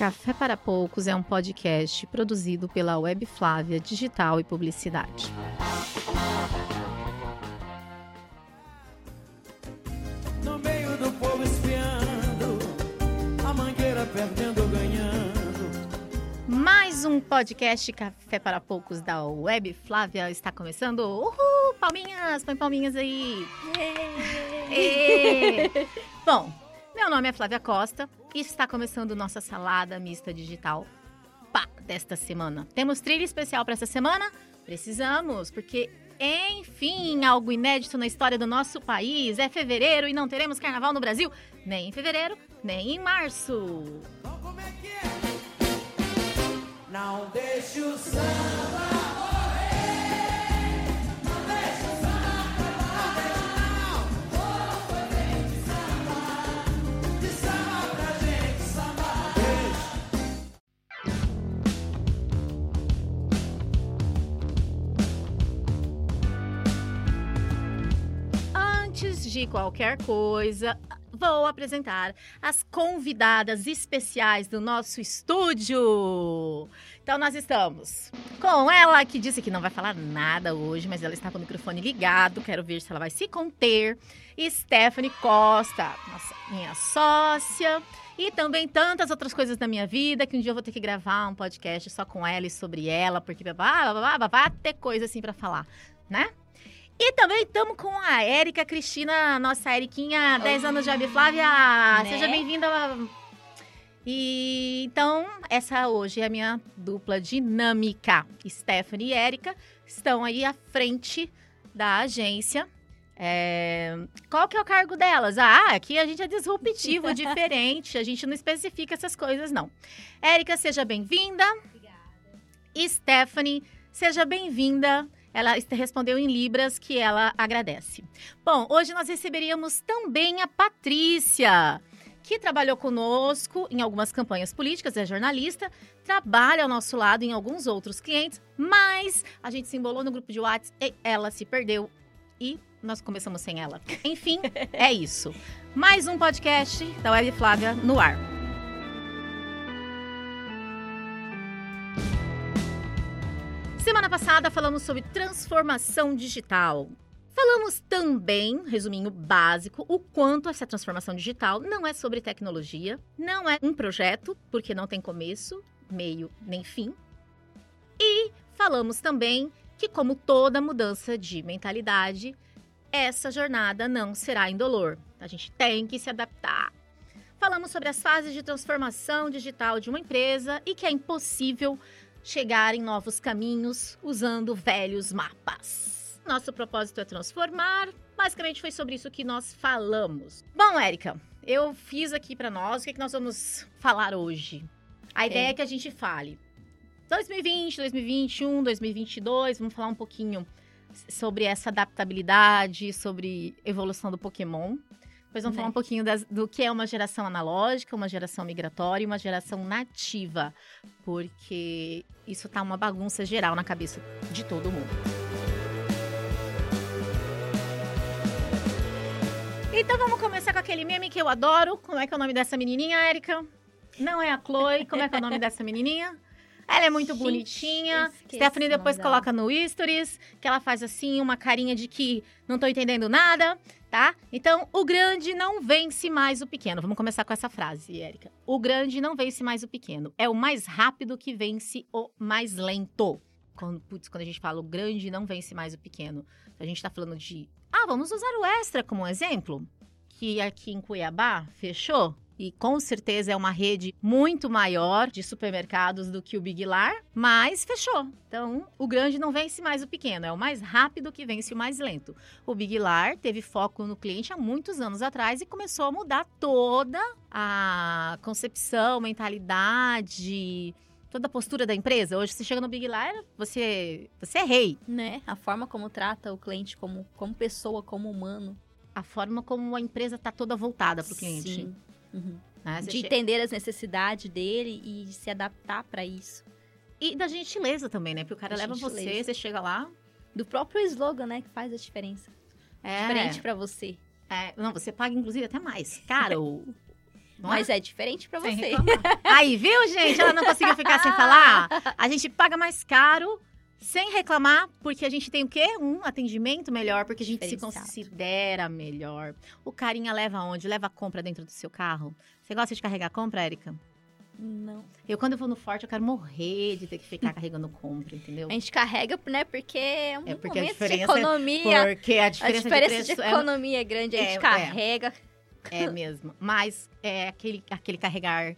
Café para Poucos é um podcast produzido pela Web Flávia Digital e Publicidade. No meio do povo espiando, a mangueira perdendo, ganhando. Mais um podcast Café para Poucos da Web Flávia está começando. Uhul! Palminhas! Põe palminhas aí! Bom, meu nome é Flávia Costa está começando nossa salada mista digital pá, desta semana. Temos trilha especial para essa semana? Precisamos, porque enfim, algo inédito na história do nosso país. É fevereiro e não teremos carnaval no Brasil, nem em fevereiro, nem em março. Então como é que é? Não deixe o samba Antes de qualquer coisa, vou apresentar as convidadas especiais do nosso estúdio. Então, nós estamos com ela, que disse que não vai falar nada hoje, mas ela está com o microfone ligado. Quero ver se ela vai se conter. Stephanie Costa, nossa, minha sócia. E também tantas outras coisas da minha vida, que um dia eu vou ter que gravar um podcast só com ela e sobre ela, porque vai ter coisa assim para falar, né? E também estamos com a Érica Cristina, nossa Eriquinha, 10 anos de Web Flávia. Né? Seja bem-vinda. E então, essa hoje é a minha dupla dinâmica. Stephanie e Érica estão aí à frente da agência. É, Qual que é o cargo delas? Ah, aqui a gente é disruptivo, diferente. A gente não especifica essas coisas, não. Érica, seja bem-vinda. Obrigada. Stephanie, seja bem-vinda. Ela respondeu em Libras que ela agradece. Bom, hoje nós receberíamos também a Patrícia, que trabalhou conosco em algumas campanhas políticas, é jornalista, trabalha ao nosso lado em alguns outros clientes, mas a gente se embolou no grupo de WhatsApp e ela se perdeu e nós começamos sem ela. Enfim, é isso. Mais um podcast da Web Flávia no ar. Passada falamos sobre transformação digital. Falamos também, resuminho básico, o quanto essa transformação digital não é sobre tecnologia, não é um projeto, porque não tem começo, meio nem fim. E falamos também que, como toda mudança de mentalidade, essa jornada não será indolor. A gente tem que se adaptar. Falamos sobre as fases de transformação digital de uma empresa e que é impossível chegar em novos caminhos usando velhos mapas. Nosso propósito é transformar. Basicamente foi sobre isso que nós falamos. Bom, Érica, eu fiz aqui para nós o que, é que nós vamos falar hoje. A ideia é que a gente fale 2020, 2021, 2022, vamos falar um pouquinho sobre essa adaptabilidade, sobre evolução do Pokémon. Depois vamos Né. falar um pouquinho das- do que é uma geração analógica, uma geração migratória e uma geração nativa, porque isso tá uma bagunça geral na cabeça de todo mundo. Então vamos começar com aquele meme que eu adoro. Como é que é o nome dessa menininha, Érica? Não é a Chloe. Como é que é o nome dessa menininha? Ela é muito Gente, bonitinha. esqueci Stephanie depois coloca no stories, que ela faz assim uma carinha de que não tô entendendo nada, tá? Então, o grande não vence mais o pequeno. Vamos começar com essa frase, Érica. O grande não vence mais o pequeno. É o mais rápido que vence o mais lento. Quando, putz, quando a gente fala o grande não vence mais o pequeno, a gente tá falando de. Ah, vamos usar o extra como exemplo. Que aqui em Cuiabá fechou. E com certeza é uma rede muito maior de supermercados do que o Big Lar, mas fechou. Então, o grande não vence mais o pequeno, é o mais rápido que vence o mais lento. O Big Lar teve foco no cliente há muitos anos atrás e começou a mudar toda a concepção, mentalidade, toda a postura da empresa. Hoje você chega no Big Lar, você, você é rei. né? A forma como trata o cliente como, como pessoa, como humano. A forma como a empresa está toda voltada para o cliente. Sim. Uhum. né? Você De entender as necessidades dele e se adaptar para isso. E da gentileza também, né? Porque o cara Da leva você, gentileza. você chega lá. Do próprio slogan, né? Que faz a diferença. É, Diferente para você. é, não, você paga inclusive até mais caro. Não Mas é diferente Sem você. Aí, viu, gente? Ela não conseguiu ficar sem falar. A gente paga mais caro sem reclamar, porque a gente tem o quê? Um atendimento melhor, porque a gente se considera melhor. O carinha leva aonde? Leva a compra dentro do seu carro. Você gosta de carregar compra, Érica? Não. Eu, quando eu vou no Forte, eu quero morrer de ter que ficar carregando compra, entendeu? A gente carrega, né? Porque é um É porque a momento de diferença é economia. Porque a A diferença, diferença de de, preço é- economia é grande, a é- gente é. carrega. é, mesmo. Mas é aquele, aquele carregar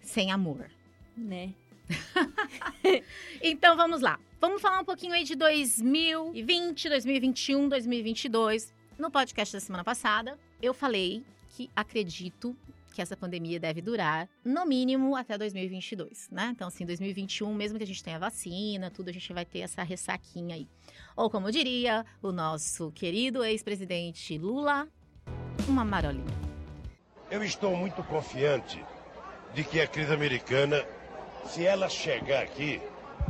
sem amor. Né? Então vamos lá. Vamos falar um pouquinho aí de 2020, 2021, 2022. No podcast da semana passada, eu falei que acredito que essa pandemia deve durar no mínimo até 2022, né? Então, assim, 2021, mesmo que a gente tenha vacina, tudo, a gente vai ter essa ressaquinha aí. Ou como diria o nosso querido ex-presidente Lula, uma marolinha. Eu estou muito confiante de que a crise americana, se ela chegar aqui,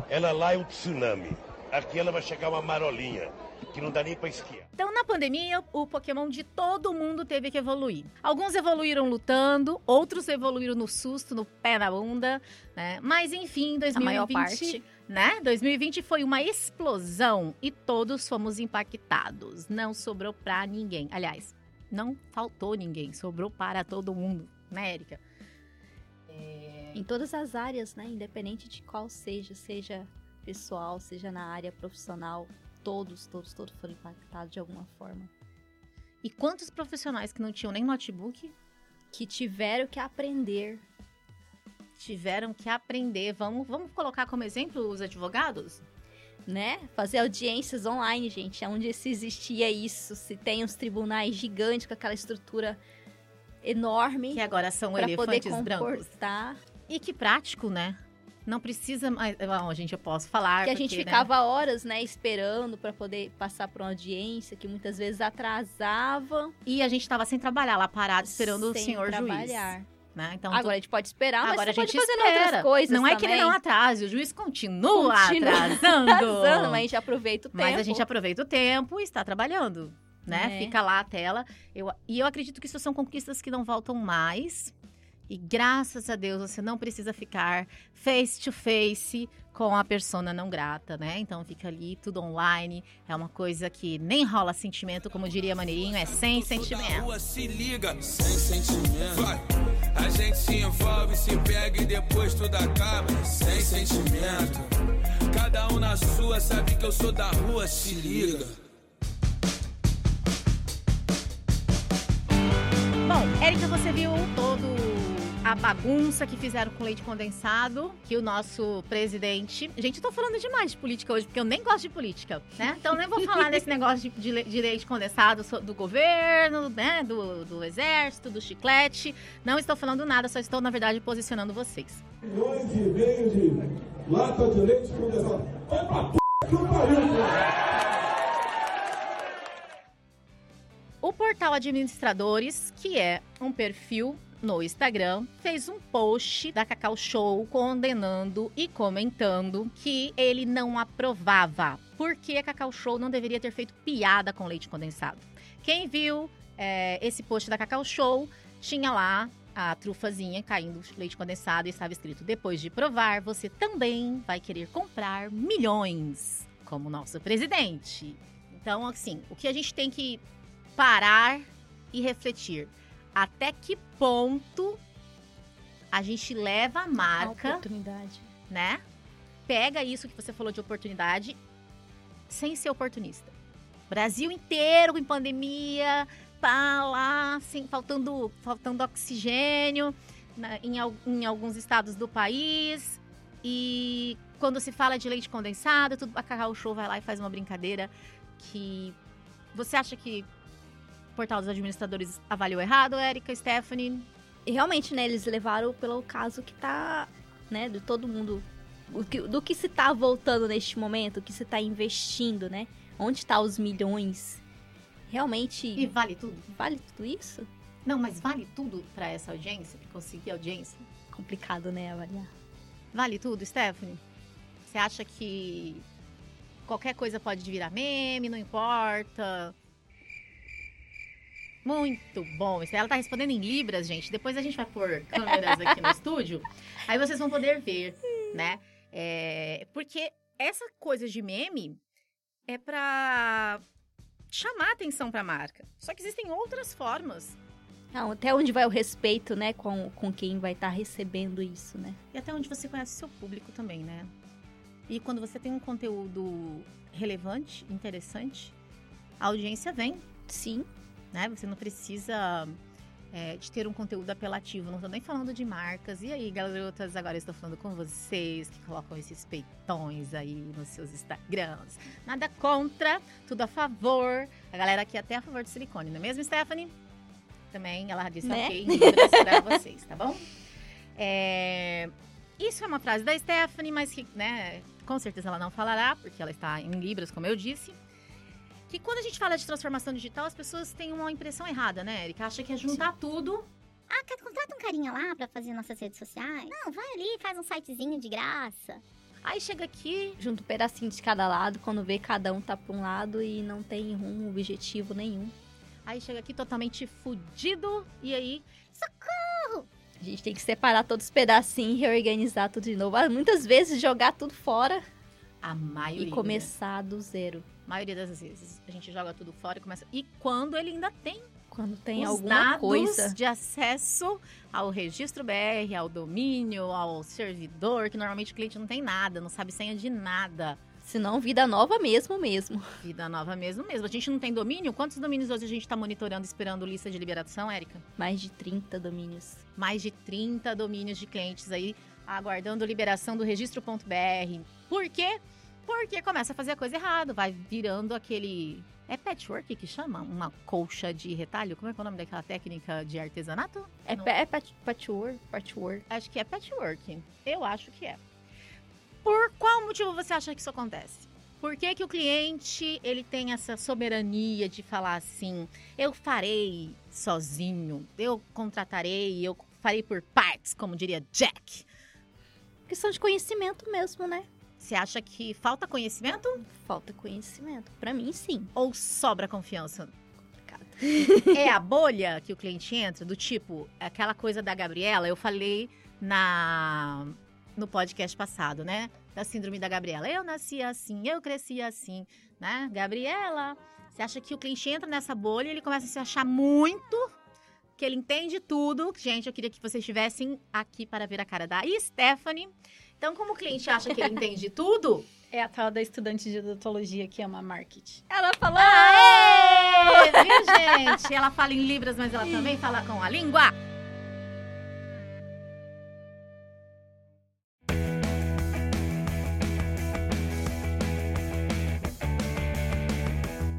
ela lá é um tsunami. Aqui ela vai chegar uma marolinha, que não dá nem para esquiar. Então, na pandemia, o Pokémon de todo mundo teve que evoluir. Alguns evoluíram lutando, outros evoluíram no susto, no pé na bunda, né? Mas enfim, A 2020, maior parte. né? 2020 foi uma explosão e todos fomos impactados. Não sobrou pra ninguém. Aliás, não faltou ninguém, sobrou para todo mundo, né, Érica? Em todas as áreas, né? Independente de qual seja, seja pessoal, seja na área profissional, todos, todos, todos foram impactados de alguma forma. E quantos profissionais que não tinham nem notebook Que tiveram que aprender. tiveram que aprender? Vamos, vamos colocar como exemplo os advogados? né? Fazer audiências online, gente, onde se existia isso, se tem uns tribunais gigantes com aquela estrutura enorme Que agora são poder elefantes brancos. E que prático, né? Não precisa mais. Bom, gente, eu posso falar. que a gente né, ficava horas, né, esperando para poder passar por uma audiência que muitas vezes atrasava E a gente tava sem trabalhar lá parado esperando sem o senhor trabalhar. juiz. Né? Então, Agora a gente pode esperar, mas agora a você gente pode fazer espera. outras coisas Não é que ele também. não atrase, o juiz continua, Continua atrasando. Atrasando, mas a gente aproveita o tempo. Mas a gente aproveita o tempo e está trabalhando, né? É. Fica lá a tela. Eu, e eu acredito que isso são conquistas que não voltam mais. E graças a Deus você não precisa ficar face to face com a persona não grata, né? Então fica ali tudo online. É uma coisa que nem rola sentimento, como diria Maneirinho, é sem sentimento. rua, se liga, sem sentimento. Vai. A gente se envolve, se pega e depois tudo acaba, sem sentimento. Cada um na sua, sabe que eu sou da rua, se liga. Bom, Érica, você viu todo a bagunça que fizeram com leite condensado, que o nosso presidente. Gente, eu tô falando demais de política hoje, porque eu nem gosto de política, né? Então nem vou falar desse negócio de, de le- de leite condensado do governo, né? Do, do exército, do chiclete. Não estou falando nada, só estou, na verdade, posicionando vocês. milhões de veio de lata de leite condensado. Vai pra p que pariu, cara. O portal Administradores, que é um perfil no Instagram, fez um post da Cacau Show condenando e comentando que ele não aprovava, porque a Cacau Show não deveria ter feito piada com leite condensado. Quem viu é, esse post da Cacau Show tinha lá a trufazinha caindo leite condensado e estava escrito: depois de provar, você também vai querer comprar milhões, como nosso presidente. Então, assim, o que a gente tem que parar e refletir. Até que ponto a gente leva a A marca, oportunidade. né? Pega isso que você falou de oportunidade sem ser oportunista. Brasil inteiro em pandemia, tá lá, assim, faltando, faltando oxigênio na- em, al- em alguns estados do país. E quando se fala de leite condensado, tudo, a Cacau Show vai lá e faz uma brincadeira que você acha que o portal dos administradores avaliou errado, Érica, Stephanie? E realmente, né, eles levaram pelo caso que tá, né, de todo mundo. que- do que se tá voltando neste momento, o que se tá investindo, né? Onde tá os milhões? Realmente, E vale tudo? vale tudo isso? Não, mas vale tudo pra essa audiência, pra conseguir audiência? Complicado, né, avaliar. Vale tudo, Stephanie? Você acha que qualquer coisa pode virar meme, não importa? Muito bom. Ela tá respondendo em Libras, gente. Depois a gente vai pôr câmeras aqui no estúdio. Aí vocês vão poder ver, né? É, porque essa coisa de meme é pra chamar atenção pra marca. Só que existem outras formas. Não, até onde vai o respeito, né, com, com quem vai estar recebendo isso, né? E até onde você conhece o seu público também, né? E quando você tem um conteúdo relevante, interessante, a audiência vem. Sim. Né? Você não precisa é, de ter um conteúdo apelativo. Não tô nem falando de marcas. E aí, garotas, agora estou falando com vocês que colocam esses peitões aí nos seus Instagrams. Nada contra, tudo a favor. A galera aqui é até a favor de silicone, não é mesmo, Stephanie? Também ela disse Né? ok, pra vocês, tá bom? É, Isso é uma frase da Stephanie, mas que, né, com certeza ela não falará, porque ela está em libras, como eu disse que quando a gente fala de transformação digital, as pessoas têm uma impressão errada, né, Erika? Acha que é juntar tudo. Ah, contrata um carinha lá pra fazer nossas redes sociais. Não, vai ali, faz um sitezinho de graça. Aí chega aqui, Junto um pedacinho de cada lado, quando vê cada um tá pra um lado e não tem rumo, objetivo nenhum. aí chega aqui totalmente fudido, e aí A gente tem que separar todos os pedacinhos e reorganizar tudo de novo. Ah, Muitas vezes jogar tudo fora a maioria, e começar do zero. Maioria das vezes, a gente joga tudo fora e começa. E quando ele ainda tem Quando tem os alguma dados coisa. de acesso ao registro BR, ao domínio, ao servidor, que normalmente o cliente não tem nada, não sabe senha de nada. Senão, vida nova mesmo, mesmo. Vida nova mesmo mesmo. A gente não tem domínio? Quantos domínios hoje a gente está monitorando, esperando lista de liberação, Érica? Mais de 30 domínios. mais de 30 domínios de clientes aí aguardando liberação do registro.br. Por quê? Porque começa a fazer a coisa errada, vai virando aquele. É patchwork que chama? Uma colcha de retalho? Como é que é o nome daquela técnica de artesanato? É, Não. é pat- patchwork, patchwork. Acho que é patchwork. Eu acho que é. Por qual motivo você acha que isso acontece? Por que, que o cliente ele tem essa soberania de falar assim, eu farei sozinho, eu contratarei, eu farei por partes, como diria Jack? Questão de conhecimento mesmo, né? Você acha que falta conhecimento Falta conhecimento. Pra mim, sim. ou sobra confiança? Complicado. É a bolha que o cliente entra, do tipo, aquela coisa da Gabriela, eu falei na no podcast passado, né? Da síndrome da Gabriela. Eu nasci assim, eu cresci assim, né? Gabriela, você acha que o cliente entra nessa bolha e ele começa a se achar muito, que ele entende tudo. Gente, eu queria que vocês estivessem aqui para ver a cara da Stephanie. Então, como o cliente acha que ele entende tudo, É a tal da estudante de odontologia que ama marketing. Ela falou. Aê! Viu, gente? Ela fala em libras, mas ela também fala com a língua.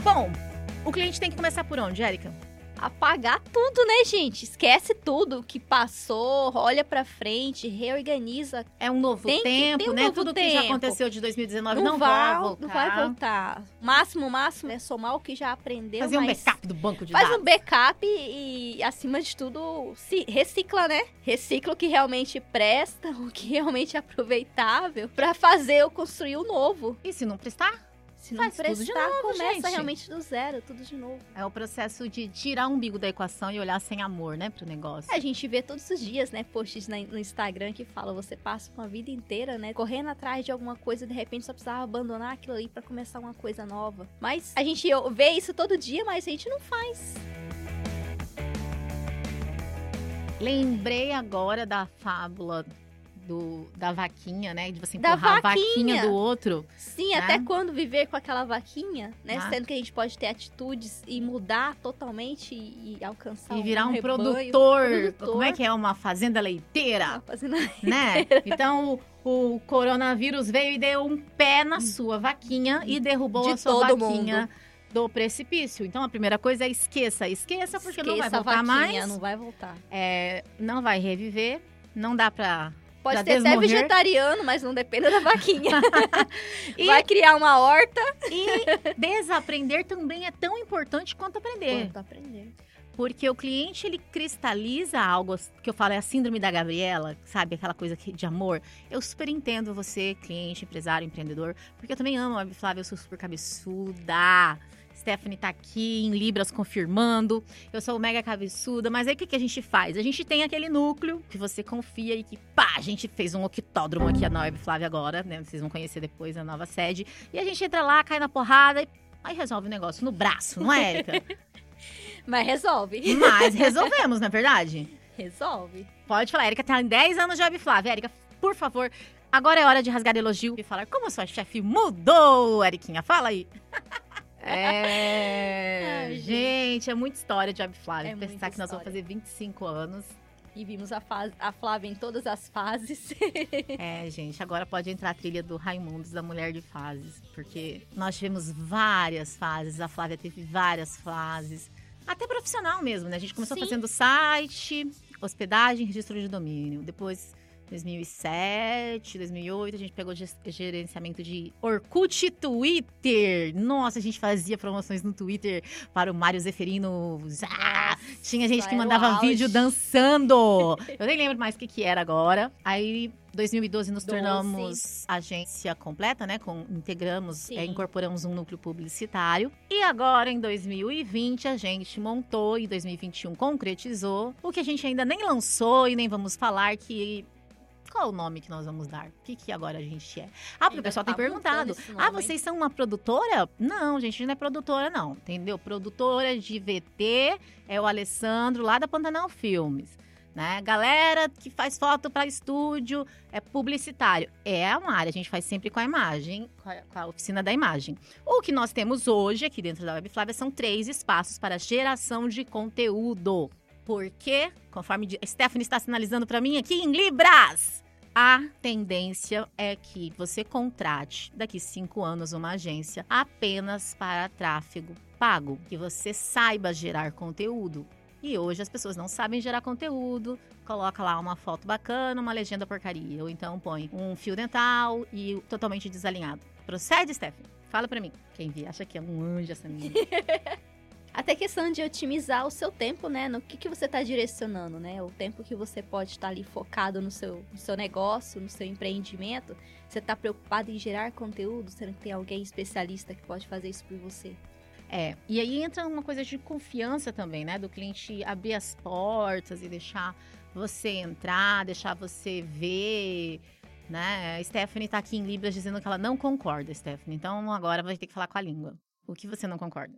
Bom, o cliente tem que começar por onde, Érica? Apagar tudo, né, gente? Esquece tudo que passou, olha pra frente, reorganiza. É um novo Tem que tempo, um né? novo Tudo que já tempo. aconteceu de 2019 Não, não, vai, vai voltar. não vai voltar. Máximo, máximo é somar o que já aprendeu, Fazer um backup do banco de Faz dados. um backup e, acima de tudo, se recicla, né? Recicla o que realmente presta, o que realmente é aproveitável, pra fazer ou construir o novo. E se não prestar? Se não Faz tudo de prestar, novo, começa gente. realmente do zero, tudo de novo. É o processo de tirar o umbigo da equação e olhar sem amor, né, pro negócio. A gente vê todos os dias, né, posts no Instagram que fala, você passa uma vida inteira, né, correndo atrás de alguma coisa e de repente só precisava abandonar aquilo ali pra começar uma coisa nova. Mas a gente vê isso todo dia, mas a gente não faz. Lembrei agora da fábula do, da vaquinha, né? De você Da empurrar a vaquinha. vaquinha do outro. Sim, Né? até quando viver com aquela vaquinha, né? Ah. Sendo que a gente pode ter atitudes e mudar totalmente e, e alcançar e virar um, rebanho, produtor. produtor. Como é que é? Uma fazenda leiteira, tá fazendo né? Então, o, o coronavírus veio e deu um pé na sua vaquinha e derrubou De a sua vaquinha do precipício. Então, a primeira coisa é esqueça. Esqueça, porque não vai Esqueça voltar vaquinha, mais. Não vai voltar. É, não vai reviver. Não dá pra... Pode Já ser até vegetariano, mas não depende da vaquinha. E- Vai criar uma horta. E desaprender também é tão importante quanto aprender. Quanto aprender. Porque o cliente, ele cristaliza algo que eu falo, é a síndrome da Gabriela, sabe? Aquela coisa de amor. Eu super entendo você, cliente, empresário, empreendedor, porque eu também amo a Flávia, eu sou super cabeçuda. Stephanie tá aqui em Libras confirmando. Eu sou mega cabeçuda, mas aí o que, que a gente faz? A gente tem aquele núcleo que você confia e que, pá, a gente fez um octódromo aqui, a Web Flávia agora, né? Vocês vão conhecer depois a nova sede. E a gente entra lá, cai na porrada e aí resolve o negócio no braço, não é, Erika? Mas resolve. mas resolvemos, não é verdade? Resolve. Pode falar, Erika tá em 10 anos de Web Flávia. Erika, por favor, agora é hora de rasgar elogio e falar como sua chefe mudou, Eriquinha. Fala aí. É, Ai, gente, é muita história de Web Flávia. É Pensar que nós vamos história. fazer 25 anos. E vimos a, fase, a Flávia em todas as fases. É, gente, agora pode entrar a trilha do Raimundos da Mulher de Fases, porque nós tivemos várias fases, a Flávia teve várias fases, até profissional mesmo, né? A gente começou Sim. fazendo site, hospedagem, registro de domínio. Depois, 2007, 2008, a gente pegou gerenciamento de Orkut e Twitter. Nossa, a gente fazia promoções no Twitter para o Mário Zeferino. Ah, tinha gente que mandava vídeo dançando. Eu nem lembro mais o que, que era agora. Aí, 2012, nos tornamos agência completa, né? Com, integramos, é, incorporamos um núcleo publicitário. E agora, em 2020, a gente montou, e 2021 concretizou, o que a gente ainda nem lançou e nem vamos falar que. Qual o nome que nós vamos dar? O que, que agora a gente é? Ah, porque o pessoal tem tá montando perguntado. esse Ah, vocês são uma produtora? Não, gente, não é produtora, não. Entendeu? Produtora de VT é o Alessandro, lá da Pantanal Filmes. Né? Galera que faz foto para estúdio, é publicitário. É uma área, a gente faz sempre com a imagem, com a, com a oficina da imagem. O que nós temos hoje aqui dentro da Web Flávia são três espaços para geração de conteúdo. Porque, conforme a Stephanie está sinalizando para mim aqui em Libras, a tendência é que você contrate daqui cinco anos uma agência apenas para tráfego pago, que você saiba gerar conteúdo. E hoje as pessoas não sabem gerar conteúdo, coloca lá uma foto bacana, uma legenda porcaria, ou então põe um fio dental e totalmente desalinhado. Procede, Stephanie? Fala pra mim. Quem vi acha que é um anjo essa menina. Até questão de otimizar o seu tempo, né? No que, que você está direcionando, né? O tempo que você pode estar ali focado no seu, no seu negócio, no seu empreendimento. Você está preocupado em gerar conteúdo, sendo que tem alguém especialista que pode fazer isso por você. É, e aí entra uma coisa de confiança também, né? Do cliente abrir as portas e deixar você entrar, deixar você ver, né? A Stephanie tá aqui em Libras dizendo que ela não concorda, Stephanie. Então agora vai ter que falar com a língua. O que você não concorda?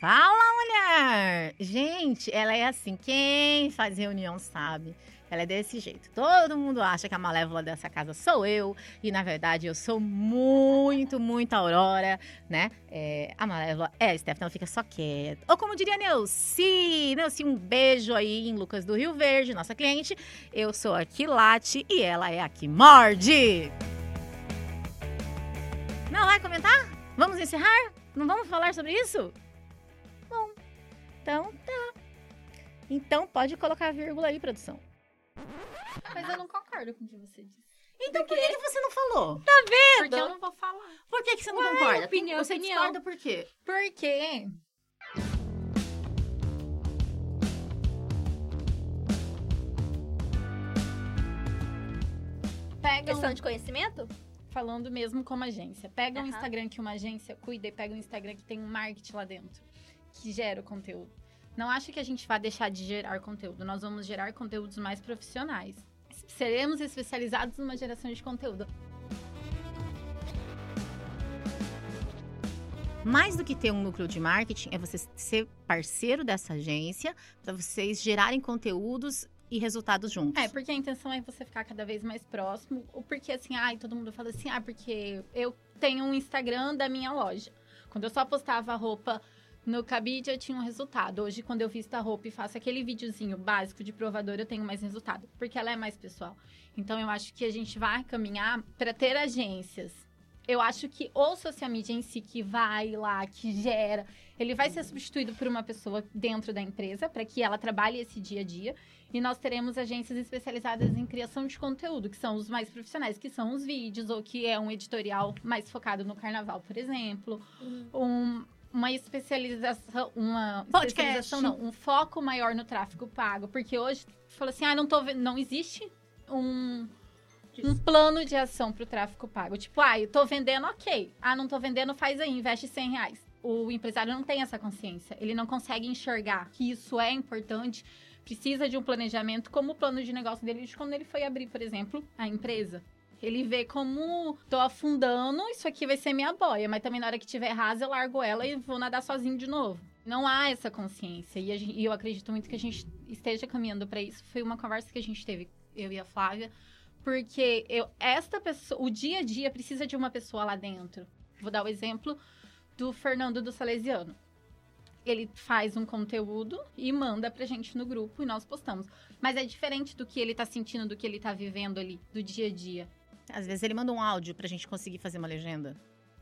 Fala, mulher! Gente, ela é assim, quem faz reunião sabe. Ela é desse jeito. Todo mundo acha que a malévola dessa casa sou eu. E, na verdade, eu sou muito, muito Aurora, né? É, a malévola é a Steph, então fica só quieta. Ou como diria Neuci. Neuci, um beijo aí em Lucas do Rio Verde, nossa cliente. Eu sou a Quilate e ela é a que morde. Não vai comentar? Vamos encerrar? Não vamos falar sobre isso? Então tá. Então pode colocar a vírgula aí, produção. Mas eu não concordo com o que você disse. Então por que, que você não falou? Porque eu não vou falar. Por que, que você não Ué, concorda? opinião, você opinião. discorda por quê? Porque pega Questão um, de conhecimento? falando mesmo como agência. Pega um Aham. Instagram que uma agência cuida e pega um Instagram que tem um marketing lá dentro, que gera o conteúdo. Não acho que a gente vai deixar de gerar conteúdo. Nós vamos gerar conteúdos mais profissionais. Seremos especializados numa geração de conteúdo. Mais do que ter um núcleo de marketing, é você ser parceiro dessa agência para vocês gerarem conteúdos e resultados juntos. É, porque a intenção é você ficar cada vez mais próximo. Ou porque assim, ai, todo mundo fala assim, ah, porque eu tenho um Instagram da minha loja. Quando eu só postava roupa no cabide, eu tinha um resultado. Hoje, quando eu visto a roupa e faço aquele videozinho básico de provador, eu tenho mais resultado. Porque ela é mais pessoal. Então, eu acho que a gente vai caminhar para ter agências. Eu acho que o social media em si que vai lá, que gera, ele vai ser substituído por uma pessoa dentro da empresa para que ela trabalhe esse dia a dia. E nós teremos agências especializadas em criação de conteúdo, que são os mais profissionais, que são os vídeos, ou que é um editorial mais focado no carnaval, por exemplo. Um- uma especialização, uma Podcast. especialização, não, um foco maior no tráfego pago. Porque hoje, falou assim, ah, não tô vendo, não existe um, um plano de ação pro tráfico pago. Tipo, ah, eu tô vendendo, ok. Ah, não tô vendendo, faz aí, investe 100 reais. O empresário não tem essa consciência. Ele não consegue enxergar que isso é importante. Precisa de um planejamento, como o plano de negócio dele de quando ele foi abrir, por exemplo, a empresa. Ele vê como tô afundando, isso aqui vai ser minha boia, mas também na hora que tiver rasa eu largo ela e vou nadar sozinho de novo. Não há essa consciência e, a gen- e eu acredito muito que a gente esteja caminhando para isso. Foi uma conversa que a gente teve, eu e a Flávia, porque eu, esta pessoa, o dia a dia precisa de uma pessoa lá dentro. Vou dar o exemplo do Fernando do Salesiano. Ele faz um conteúdo e manda pra gente no grupo e nós postamos. Mas é diferente do que ele tá sentindo, do que ele tá vivendo ali, do dia a dia. Às vezes ele manda um áudio pra gente conseguir fazer uma legenda.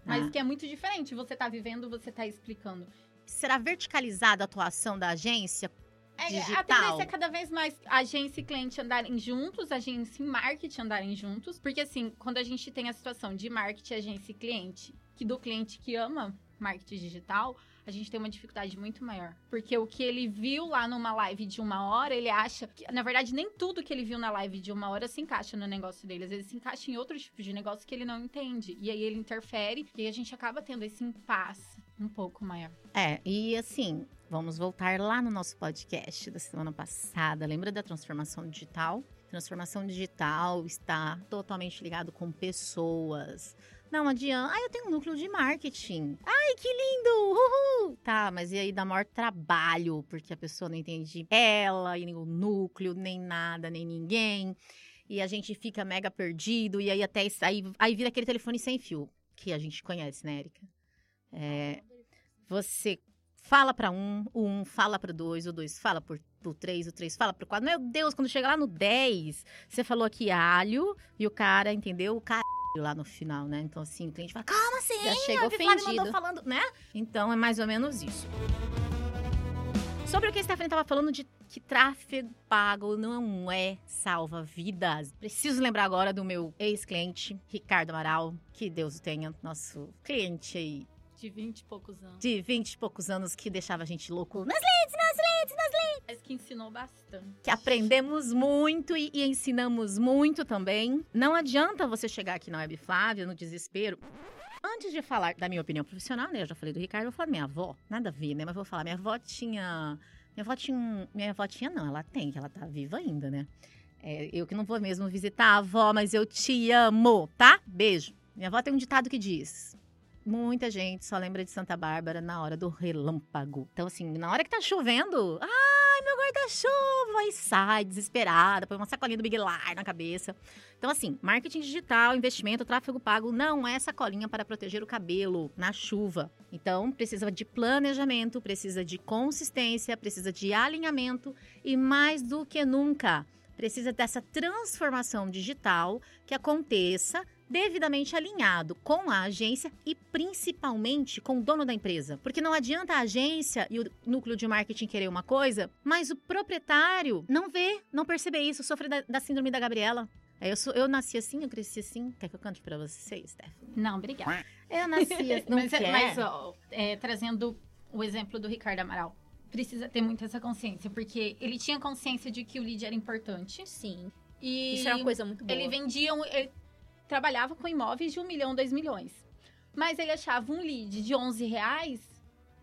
Mas Ah. que é muito diferente. Você tá vivendo, você tá explicando. Será verticalizada a atuação da agência? É, Digital. A tendência é cada vez mais agência e cliente andarem juntos, agência e marketing andarem juntos. Porque, assim, quando a gente tem a situação de marketing, agência e cliente, que do cliente que ama marketing digital, a gente tem uma dificuldade muito maior. Porque o que ele viu lá numa live de uma hora, ele acha que, na verdade, nem tudo que ele viu na live de uma hora se encaixa no negócio dele. Às vezes se encaixa em outro tipo de negócio que ele não entende. E aí ele interfere e a gente acaba tendo esse impasse um pouco maior. É, e assim, vamos voltar lá no nosso podcast da semana passada. Lembra da transformação digital? Transformação digital está totalmente ligado com pessoas. Não adianta. Ah, eu tenho um núcleo de marketing. Ai, que lindo! Uhul! Tá, mas e aí dá maior trabalho, porque a pessoa não entende ela, e nem o núcleo, nem nada, nem ninguém. E a gente fica mega perdido, e aí até aí, aí vira aquele telefone sem fio, que a gente conhece, né, Erika? É, você fala pra um, o um fala pro dois, o dois fala pro, pro três, o três fala pro quatro. Meu Deus, quando chega lá no 10, você falou aqui alho e o cara entendeu o caralho lá no final, né? Então, assim, o cliente fala, calma assim, Já chega mandou ofendido. falando, né? Então, é mais ou menos isso. Sobre o que a Stephanie estava falando de que tráfego pago não é salva-vidas. Preciso lembrar agora do meu ex-cliente, Ricardo Amaral, que Deus o tenha, nosso cliente aí De 20 e poucos anos. de 20 e poucos anos que deixava a gente louco, nas Mas que ensinou bastante. que aprendemos muito e, e ensinamos muito também. Não adianta você chegar aqui na Web Flávia no desespero. Antes de falar da minha opinião profissional, né? Eu já falei do Ricardo, eu vou falar minha avó. Nada a ver, né? Mas vou falar, minha avó tinha. Minha avó tinha. um- Minha avó tinha, não, ela tem, que ela tá viva ainda, né? É, eu que não vou mesmo visitar a avó, mas eu te amo, tá? Beijo. Minha avó tem um ditado que diz: Muita gente só lembra de Santa Bárbara na hora do relâmpago. Então, assim, na hora que tá chovendo, ai, meu guarda-chuva, aí sai desesperada, põe uma sacolinha do Big Lar na cabeça. Então, assim, marketing digital, investimento, tráfego pago não é sacolinha para proteger o cabelo na chuva. Então, precisa de planejamento, precisa de consistência, precisa de alinhamento e mais do que nunca, precisa dessa transformação digital que aconteça devidamente alinhado com a agência e principalmente com o dono da empresa. Porque não adianta a agência e o núcleo de marketing querer uma coisa, mas o proprietário não vê, não perceber isso, sofre da, da síndrome da Gabriela. É, Eu, sou, eu nasci assim, eu cresci assim. Quer que eu cante pra vocês, Steph? Não, obrigada. Eu nasci assim. Não mas, quer? mas, ó, é, trazendo o exemplo do Ricardo Amaral, precisa ter muito essa consciência, porque ele tinha consciência de que o lead era importante. Sim. E Isso é uma coisa muito boa. ele vendia, ele trabalhava com imóveis de um milhão, dois milhões. Mas ele achava um lead de 11 reais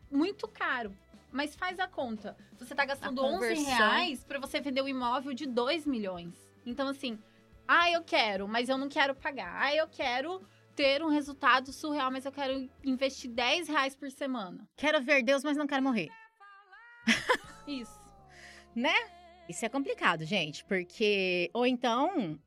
muito caro. Mas faz a conta. Você tá gastando 11 conversão. reais pra você vender um imóvel de 2 milhões. Então, assim, ah, eu quero, mas eu não quero pagar. Ah, eu quero ter um resultado surreal, mas eu quero investir 10 reais por semana. Quero ver Deus, mas não quero morrer. Isso. Né? Isso é complicado, gente, porque. Ou então.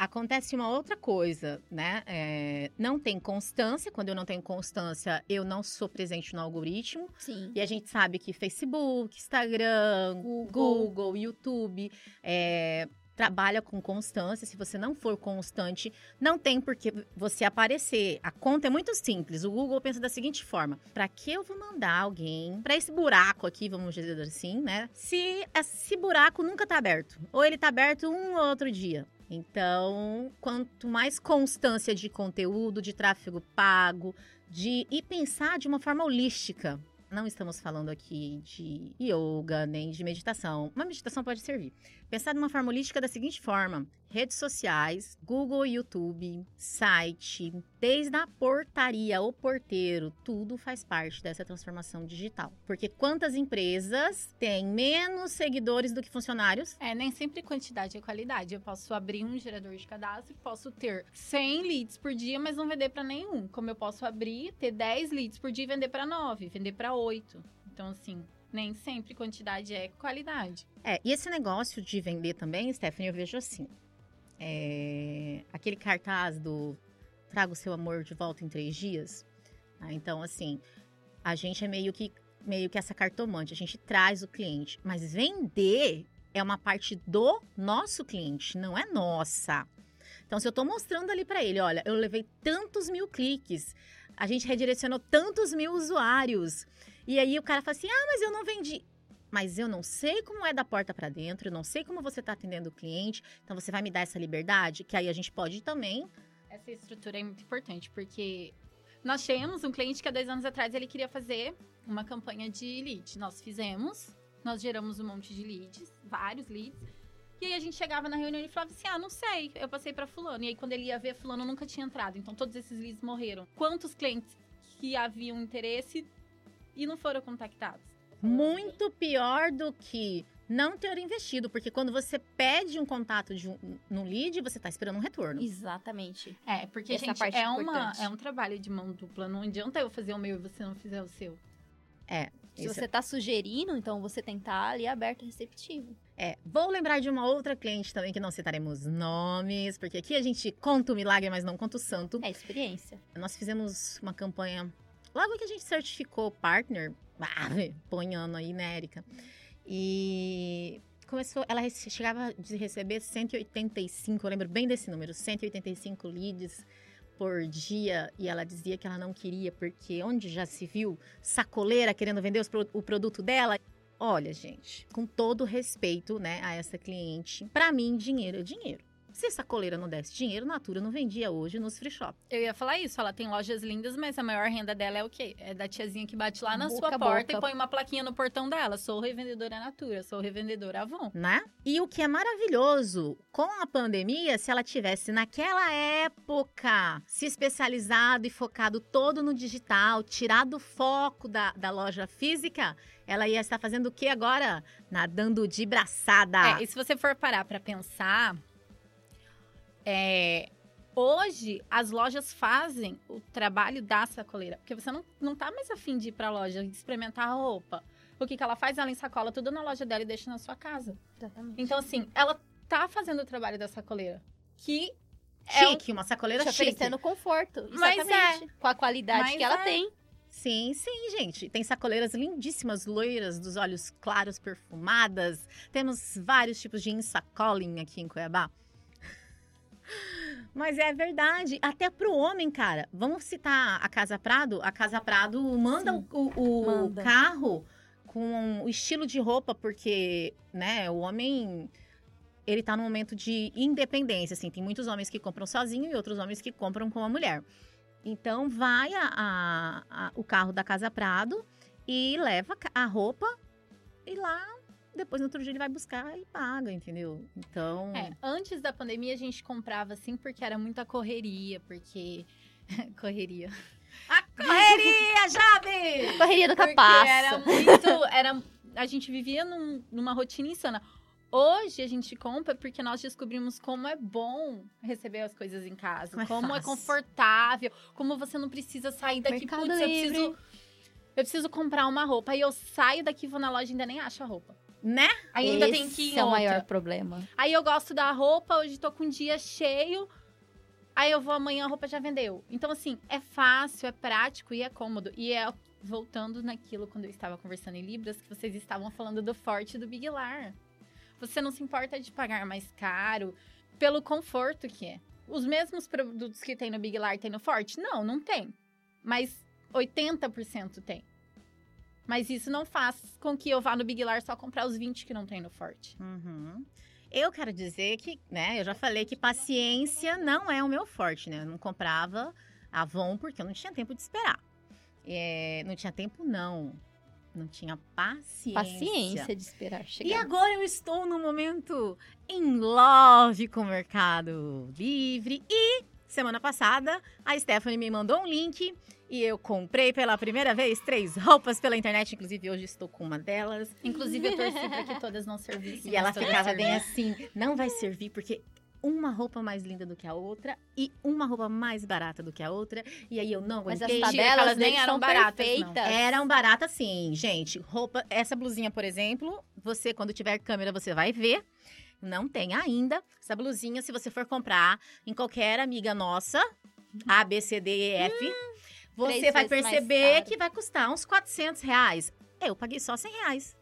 Acontece uma outra coisa, né? É, não tem constância. Quando eu não tenho constância, eu não sou presente no algoritmo. Sim. E a gente sabe que Facebook, Instagram, Google, YouTube é, trabalha com constância. Se você não for constante, não tem por que você aparecer. A conta é muito simples. O Google pensa da seguinte forma: para que eu vou mandar alguém para esse buraco aqui, vamos dizer assim, né? Se esse buraco nunca tá aberto, ou ele tá aberto um ou outro dia. Então, quanto mais constância de conteúdo, de tráfego pago, de e pensar de uma forma holística, não estamos falando aqui de yoga nem de meditação. Uma meditação pode servir. Pensar uma forma holística da seguinte forma: redes sociais, Google, YouTube, site, desde a portaria, o porteiro, tudo faz parte dessa transformação digital. Porque quantas empresas têm menos seguidores do que funcionários? É, nem sempre quantidade é qualidade. Eu posso abrir um gerador de cadastro posso ter 100 leads por dia, mas não vender para nenhum. Como eu posso abrir, ter 10 leads por dia e vender para 9, vender para 8. Então, assim, nem sempre quantidade é qualidade. É, e esse negócio de vender também, Stephanie, eu vejo assim. é, aquele cartaz do traga o seu amor de volta em três dias. Ah, então, assim, a gente é meio que, meio que essa cartomante, a gente traz o cliente. Mas vender é uma parte do nosso cliente, não é nossa. Então, se eu tô mostrando ali para ele, olha, eu levei tantos mil cliques, a gente redirecionou tantos mil usuários. E aí o cara fala assim: ah, mas eu não vendi. Mas eu não sei como é da porta para dentro, eu não sei como você tá atendendo o cliente, então você vai me dar essa liberdade, que aí a gente pode também. Essa estrutura é muito importante, porque nós tínhamos um cliente que há dois anos atrás ele queria fazer uma campanha de lead. Nós fizemos, nós geramos um monte de leads, vários leads. E aí a gente chegava na reunião e falava assim: ah, não sei, eu passei para fulano. E aí quando ele ia ver, fulano nunca tinha entrado. Então todos esses leads morreram. Quantos clientes que haviam interesse e não foram contactados? Muito pior do que não ter investido, porque quando você pede um contato de um, no lead, você tá esperando um retorno. Exatamente. É, porque, Essa gente, parte é, uma, importante. é um trabalho de mão dupla. Não adianta eu fazer o meu e você não fizer o seu. Se Isso você tá sugerindo, então você tem que estar ali aberto e receptivo. É, vou lembrar de uma outra cliente também que não citaremos nomes, porque aqui a gente conta o milagre, mas não conta o santo. É experiência. Nós fizemos uma campanha logo que a gente certificou partner, ah, põe ano aí, né, Erika? E começou, ela chegava de receber 185, eu lembro bem desse número, 185 leads por dia, e ela dizia que ela não queria, porque onde já se viu sacoleira querendo vender os o produto dela? Olha, gente, com todo respeito, né, a essa cliente, pra mim, dinheiro é dinheiro. Se essa coleira não desse dinheiro, Natura não vendia hoje nos free shop. Eu ia falar isso, ela tem lojas lindas, mas a maior renda dela é o quê? É da tiazinha que bate lá na Boca sua porta boca. e põe uma plaquinha no portão dela. Sou revendedora Natura, sou revendedora Avon. né? E o que é maravilhoso, com a pandemia, se ela tivesse naquela época se especializado e focado todo no digital, tirado o foco da, da loja física, ela ia estar fazendo o que agora? Nadando de braçada. É, e se você for parar pra pensar, é, hoje as lojas fazem o trabalho da sacoleira. Porque você não, não tá mais afim de ir pra loja e experimentar a roupa. O que, que ela faz? Ela ensacola tudo na loja dela e deixa na sua casa. Exatamente. Então, assim, ela tá fazendo o trabalho da sacoleira. Que é um- Chique, uma sacoleira Te chique. oferecendo conforto. Mas é. Exatamente. Com a qualidade Mas que ela é. tem. Sim, sim, gente. Tem sacoleiras lindíssimas, loiras, dos olhos claros, perfumadas. Temos vários tipos de insacoling aqui em Cuiabá. Mas é verdade. Até pro homem, cara. Vamos citar a Casa Prado? A Casa Prado manda Sim. o, o- Manda. carro com o estilo de roupa, porque, né, o homem. Ele tá num momento de independência, assim. Tem muitos homens que compram sozinho e outros homens que compram com a mulher. Então, vai a- a- a- o carro da Casa Prado e leva a roupa e lá, depois no outro dia ele vai buscar e paga, entendeu? Então, É, antes da pandemia a gente comprava assim porque era muita correria, porque. correria. a correria, Jabe! Correria do Porque capaz. era muito. Era, a gente vivia num- numa rotina insana. Hoje a gente compra porque nós descobrimos como é bom receber as coisas em casa, Como é como é confortável, como você não precisa sair daqui. Mercado Putz, eu preciso, eu preciso comprar uma roupa. Aí eu saio daqui, vou na loja e ainda nem acho a roupa. Né? Aí ainda Esse tem que ir é o outra. maior problema. Aí eu gosto da roupa, hoje tô com um dia cheio. Aí eu vou amanhã, a roupa já vendeu. Então, assim, é fácil, é prático e é cômodo. E é voltando naquilo quando eu estava conversando em Libras, que vocês estavam falando do forte do Big Lar. Você não se importa de pagar mais caro pelo conforto que é. Os mesmos produtos que tem no Big Lar tem no Forte? Não, não tem. Mas 80% tem. Mas isso não faz com que eu vá no Big Lar só comprar os 20 que não tem no Forte. Uhum. Eu quero dizer que, né, eu já falei que paciência não é o meu forte, né? Eu não comprava Avon porque eu não tinha tempo de esperar. É, não tinha tempo, não. Não tinha paciência. Paciência de esperar E chegar. agora eu estou no momento em love com o Mercado Livre. E semana passada a Stephanie me mandou um link e eu comprei pela primeira vez três roupas pela internet. Inclusive, hoje estou com uma delas. Inclusive, eu torci pra que todas não servissem. E ela mas ficava bem assim: não vai servir porque uma roupa mais linda do que a outra e uma roupa mais barata do que a outra. E aí eu não Mas aguentei. as Mentira, que tabelas elas nem eram baratas, não. perfeitas. Eram baratas sim, gente. Roupa, essa blusinha, por exemplo, você quando tiver câmera você vai ver. Não tem ainda. Essa blusinha, se você for comprar em qualquer amiga nossa, A, B, C, D, E, F, você vai perceber que vai custar uns 400 reais. Eu paguei só 100 reais.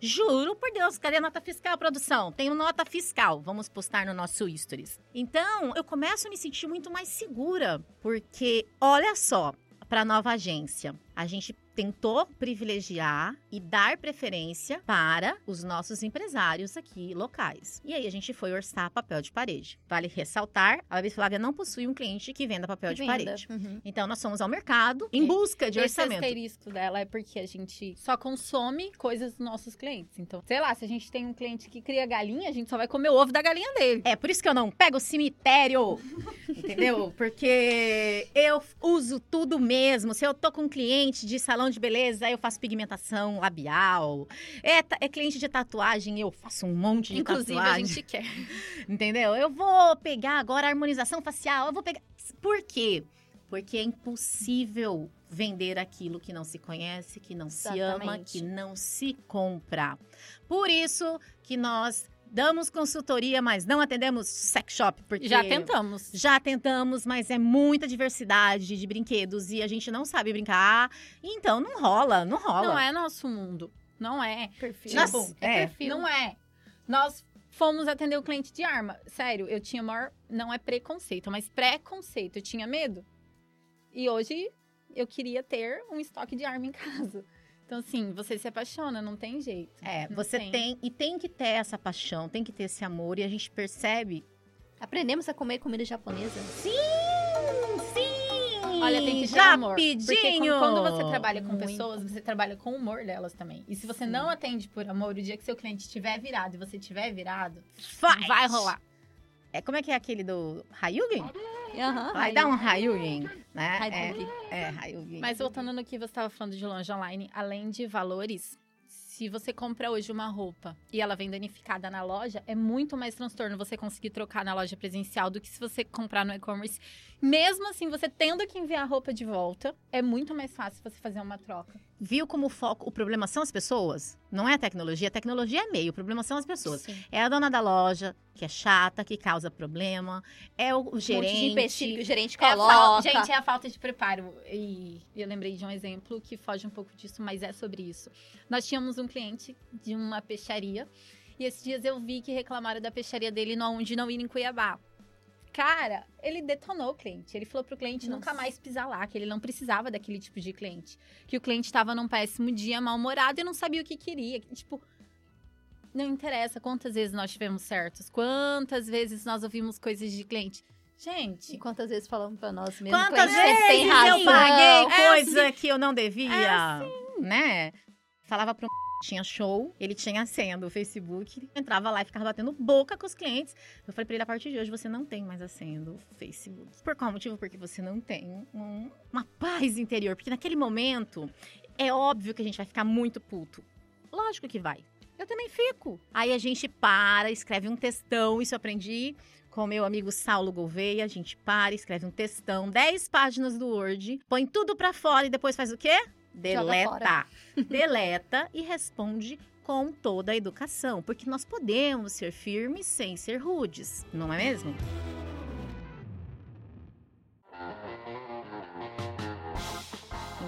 Juro por Deus, cadê a nota fiscal, produção? Tem nota fiscal, vamos postar no nosso stories. Então, eu começo a me sentir muito mais segura, porque olha só, para a nova agência, a gente tentou privilegiar e dar preferência para os nossos empresários aqui locais. E aí a gente foi orçar papel de parede. Vale ressaltar, a Baby Flávia não possui um cliente que venda papel de Venda. parede. Uhum. Então nós fomos ao mercado em busca de Esse orçamento. asterisco dela é porque a gente só consome coisas dos nossos clientes. Então, sei lá, se a gente tem um cliente que cria galinha, a gente só vai comer o ovo da galinha dele. É por isso que eu não pego o cemitério, entendeu? Porque eu uso tudo mesmo. Se eu tô com um cliente de salão de beleza, eu faço pigmentação labial. É, é cliente de tatuagem, eu faço um monte de Inclusive, a tatuagem. gente quer. Entendeu? Eu vou pegar agora a harmonização facial, eu vou pegar. Por quê? Porque é impossível vender aquilo que não se conhece, que não se ama, Exatamente. que não se compra. Por isso que nós damos consultoria, mas não atendemos sex shop, porque Já tentamos. já tentamos, mas é muita diversidade de brinquedos e a gente não sabe brincar. Então não rola, não rola. Não é nosso mundo. Não é. Perfil. Tipo, é. perfil. Não é. Nós fomos atender o cliente de arma. Sério, eu tinha maior. Não é preconceito, mas preconceito. Eu tinha medo. E hoje eu queria ter um estoque de arma em casa. Então, assim, você se apaixona, não tem jeito. É, você tem. tem e tem que ter essa paixão, tem que ter esse amor e a gente percebe Aprendemos a comer comida japonesa. Sim, sim! Olha, tem que ter amor. Porque Rapidinho! quando você trabalha com Muito. pessoas, você trabalha com o humor delas também. E se você não atende por amor, o dia que seu cliente estiver virado e você estiver virado, Fight! vai rolar. É, como é que é aquele do Hayugen? Aham. Vai dar um Hayugen, né? Hayugen. É, é Hayugen. Mas voltando no que você estava falando de loja online, além de valores, se você compra hoje uma roupa e ela vem danificada na loja, é muito mais transtorno você conseguir trocar na loja presencial do que se você comprar no e-commerce. Mesmo assim, você tendo que enviar a roupa de volta, é muito mais fácil você fazer uma troca. Viu como o foco, o problema são as pessoas? Não é a tecnologia, a tecnologia é meio, o problema são as pessoas. Sim. É a dona da loja, que é chata, que causa problema. É o, o Um monte de gerente. empecilho que o gerente É coloca. fal- Gente, é a falta de preparo. E eu lembrei de um exemplo que foge um pouco disso, mas é sobre isso. Nós tínhamos um cliente de uma peixaria. E esses dias eu vi que reclamaram da peixaria dele no- onde não ir em Cuiabá. Cara, ele detonou o cliente. Ele falou pro cliente Nossa. nunca mais pisar lá, que ele não precisava daquele tipo de cliente. Que o cliente estava num péssimo dia, mal-humorado e não sabia o que queria. Que, Tipo, não interessa quantas vezes nós tivemos certos, quantas vezes nós ouvimos coisas de cliente. Gente, E quantas vezes falamos pra nós mesmo? Quantas sempre tem vezes razão. eu paguei É coisa que eu não devia, É né? Falava pro tinha show, ele tinha a senha do Facebook, entrava lá e ficava batendo boca com os clientes. Eu falei pra ele, a partir de hoje você não tem mais a senha do Facebook. Por qual motivo? Porque você não tem um- uma paz interior. Porque naquele momento, é óbvio que a gente vai ficar muito puto. Lógico que vai. Eu também fico. Aí a gente para, escreve um textão, isso eu aprendi com meu amigo Saulo Gouveia, a gente para, escreve um textão, 10 páginas do Word, põe tudo pra fora e depois faz o quê? Deleta. Deleta e responde com toda a educação, porque nós podemos ser firmes sem ser rudes, não é mesmo?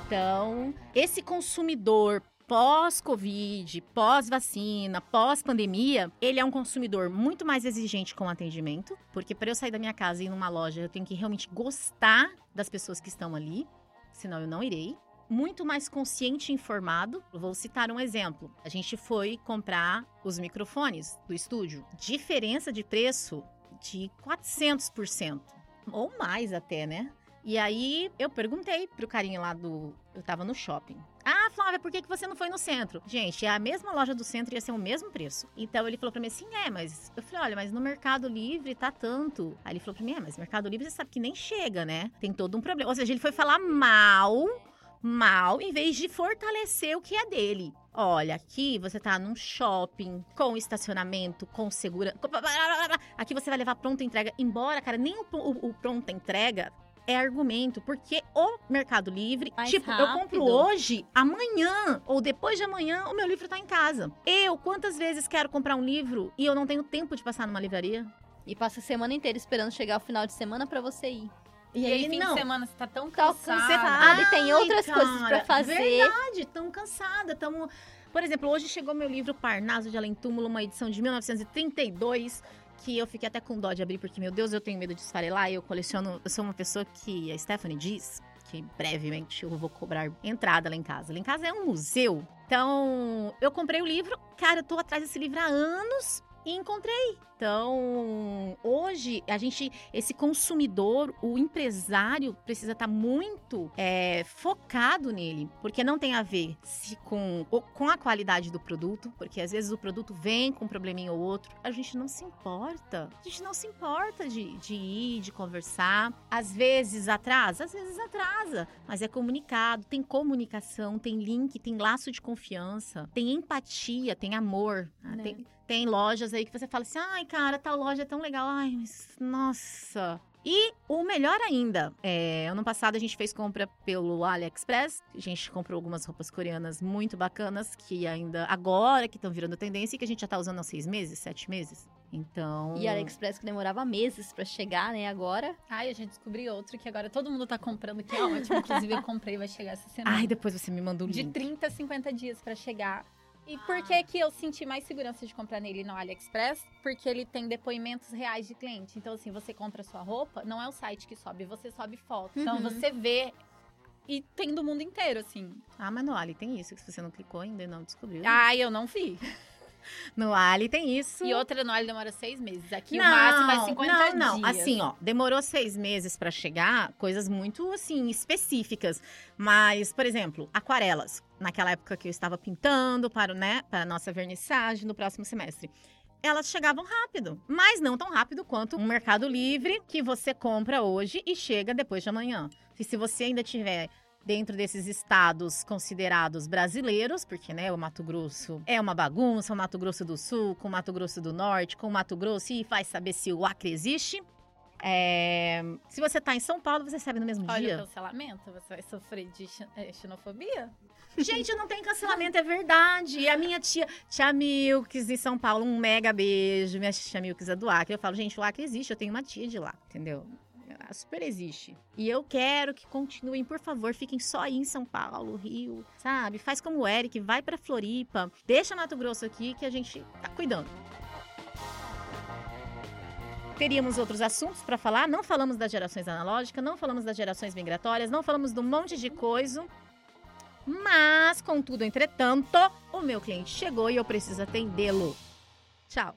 Então, esse consumidor pós-Covid, pós-vacina, pós-pandemia, ele é um consumidor muito mais exigente com o atendimento, porque para eu sair da minha casa e ir numa loja, eu tenho que realmente gostar das pessoas que estão ali, senão eu não irei. Muito mais consciente e informado. Vou citar um exemplo. A gente foi comprar os microfones do estúdio. Diferença de preço de 400%. Ou mais até, né? E aí eu perguntei pro carinha lá do. Eu tava no shopping. Ah, Flávia, por que, que você não foi no centro? Gente, é a mesma loja do centro ia ser o mesmo preço. Então ele falou pra mim assim: é, mas. Eu falei: olha, mas no Mercado Livre tá tanto. Aí ele falou pra mim: é, mas Mercado Livre você sabe que nem chega, né? Tem todo um problema. Ou seja, ele foi falar mal, mal, em vez de fortalecer o que é dele. Olha, aqui você tá num shopping, com estacionamento, com segurança. Aqui você vai levar pronta entrega. Embora, cara, nem o, o, o pronta entrega é argumento, porque o Mercado Livre, Mais tipo, eu compro rápido. hoje, amanhã ou depois de amanhã, o meu livro tá em casa. Eu, quantas vezes quero comprar um livro e eu não tenho tempo de passar numa livraria? E passa a semana inteira esperando chegar o final de semana pra você ir. E, aí, fim de semana, você tá tão Tá cansado e tem outras coisas pra cara, fazer. Verdade, tão cansada, tamo... Por exemplo, hoje chegou meu livro Parnaso de Além Túmulo, uma edição de 1932, que eu fiquei até com dó de abrir, porque, meu Deus, eu tenho medo de esfarelar, e eu coleciono... Eu sou uma pessoa que a Stephanie diz que brevemente eu vou cobrar entrada lá em casa. Lá em casa é um museu. Então, eu comprei o livro, cara, eu tô atrás desse livro há anos e encontrei. Então, hoje, a gente, esse consumidor, o empresário, precisa estar muito é, focado nele, porque não tem a ver se com, com a qualidade do produto, porque às vezes o produto vem com um probleminha ou outro, a gente não se importa. A gente não se importa de, de ir, de conversar. Às vezes atrasa, às vezes atrasa, mas é comunicado, tem comunicação, tem link, tem laço de confiança, tem empatia, tem amor. né? Né? Tem, tem lojas aí que você fala assim, ai, cara, tal loja é tão legal. Ai, mas, nossa. E o melhor ainda, é, ano passado a gente fez compra pelo AliExpress. A gente comprou algumas roupas coreanas muito bacanas, que ainda, agora que estão virando tendência e que a gente já tá usando há seis meses, sete meses. Então. E a AliExpress que demorava meses pra chegar, né? Agora. Ai, a gente descobriu outro que agora todo mundo tá comprando, que é ótimo. Inclusive, eu comprei, vai chegar essa semana. Ai, depois você me manda o de link. 30 a 50 dias pra chegar. E por que que eu senti mais segurança de comprar nele no AliExpress? Porque ele tem depoimentos reais de cliente. Então, assim, você compra sua roupa, não é o site que sobe, você sobe foto. Então, Uhum. você vê e tem do mundo inteiro, assim. Ah, mas no Ali tem isso, que se você não clicou ainda e não descobriu. Ai, eu não vi. No Ali tem isso. E outra no Ali demora seis meses. Aqui não, o máximo é 50 não, dias. não. Assim, ó, demorou seis meses pra chegar, coisas muito, assim, específicas. Mas, por exemplo, aquarelas. Naquela época que eu estava pintando para, né, para a nossa vernissagem no próximo semestre. Elas chegavam rápido, mas não tão rápido quanto um Mercado Livre que você compra hoje e chega depois de amanhã. E se você ainda tiver dentro desses estados considerados brasileiros, porque né, o Mato Grosso é uma bagunça, o Mato Grosso do Sul, com o Mato Grosso do Norte, com o Mato Grosso, e vai saber se o Acre existe. É, Se você tá em São Paulo, você recebe no mesmo Olha o dia. cancelamento, você vai sofrer de eh, xenofobia? Gente, não tem cancelamento, é verdade. E a minha tia, tia Milks em São Paulo, um mega beijo. Minha tia Milks é do Acre. Eu falo, gente, o Acre existe, eu tenho uma tia de lá, entendeu? Ela super existe. E eu quero que continuem, por favor, fiquem só aí em São Paulo, Rio, sabe? Faz como o Eric, vai pra Floripa, deixa Mato Grosso aqui que a gente tá cuidando. Teríamos outros assuntos pra falar, não falamos das gerações analógicas, não falamos das gerações migratórias, não falamos um monte de coisa. Mas, contudo, entretanto, o meu cliente chegou e eu preciso atendê-lo. Tchau.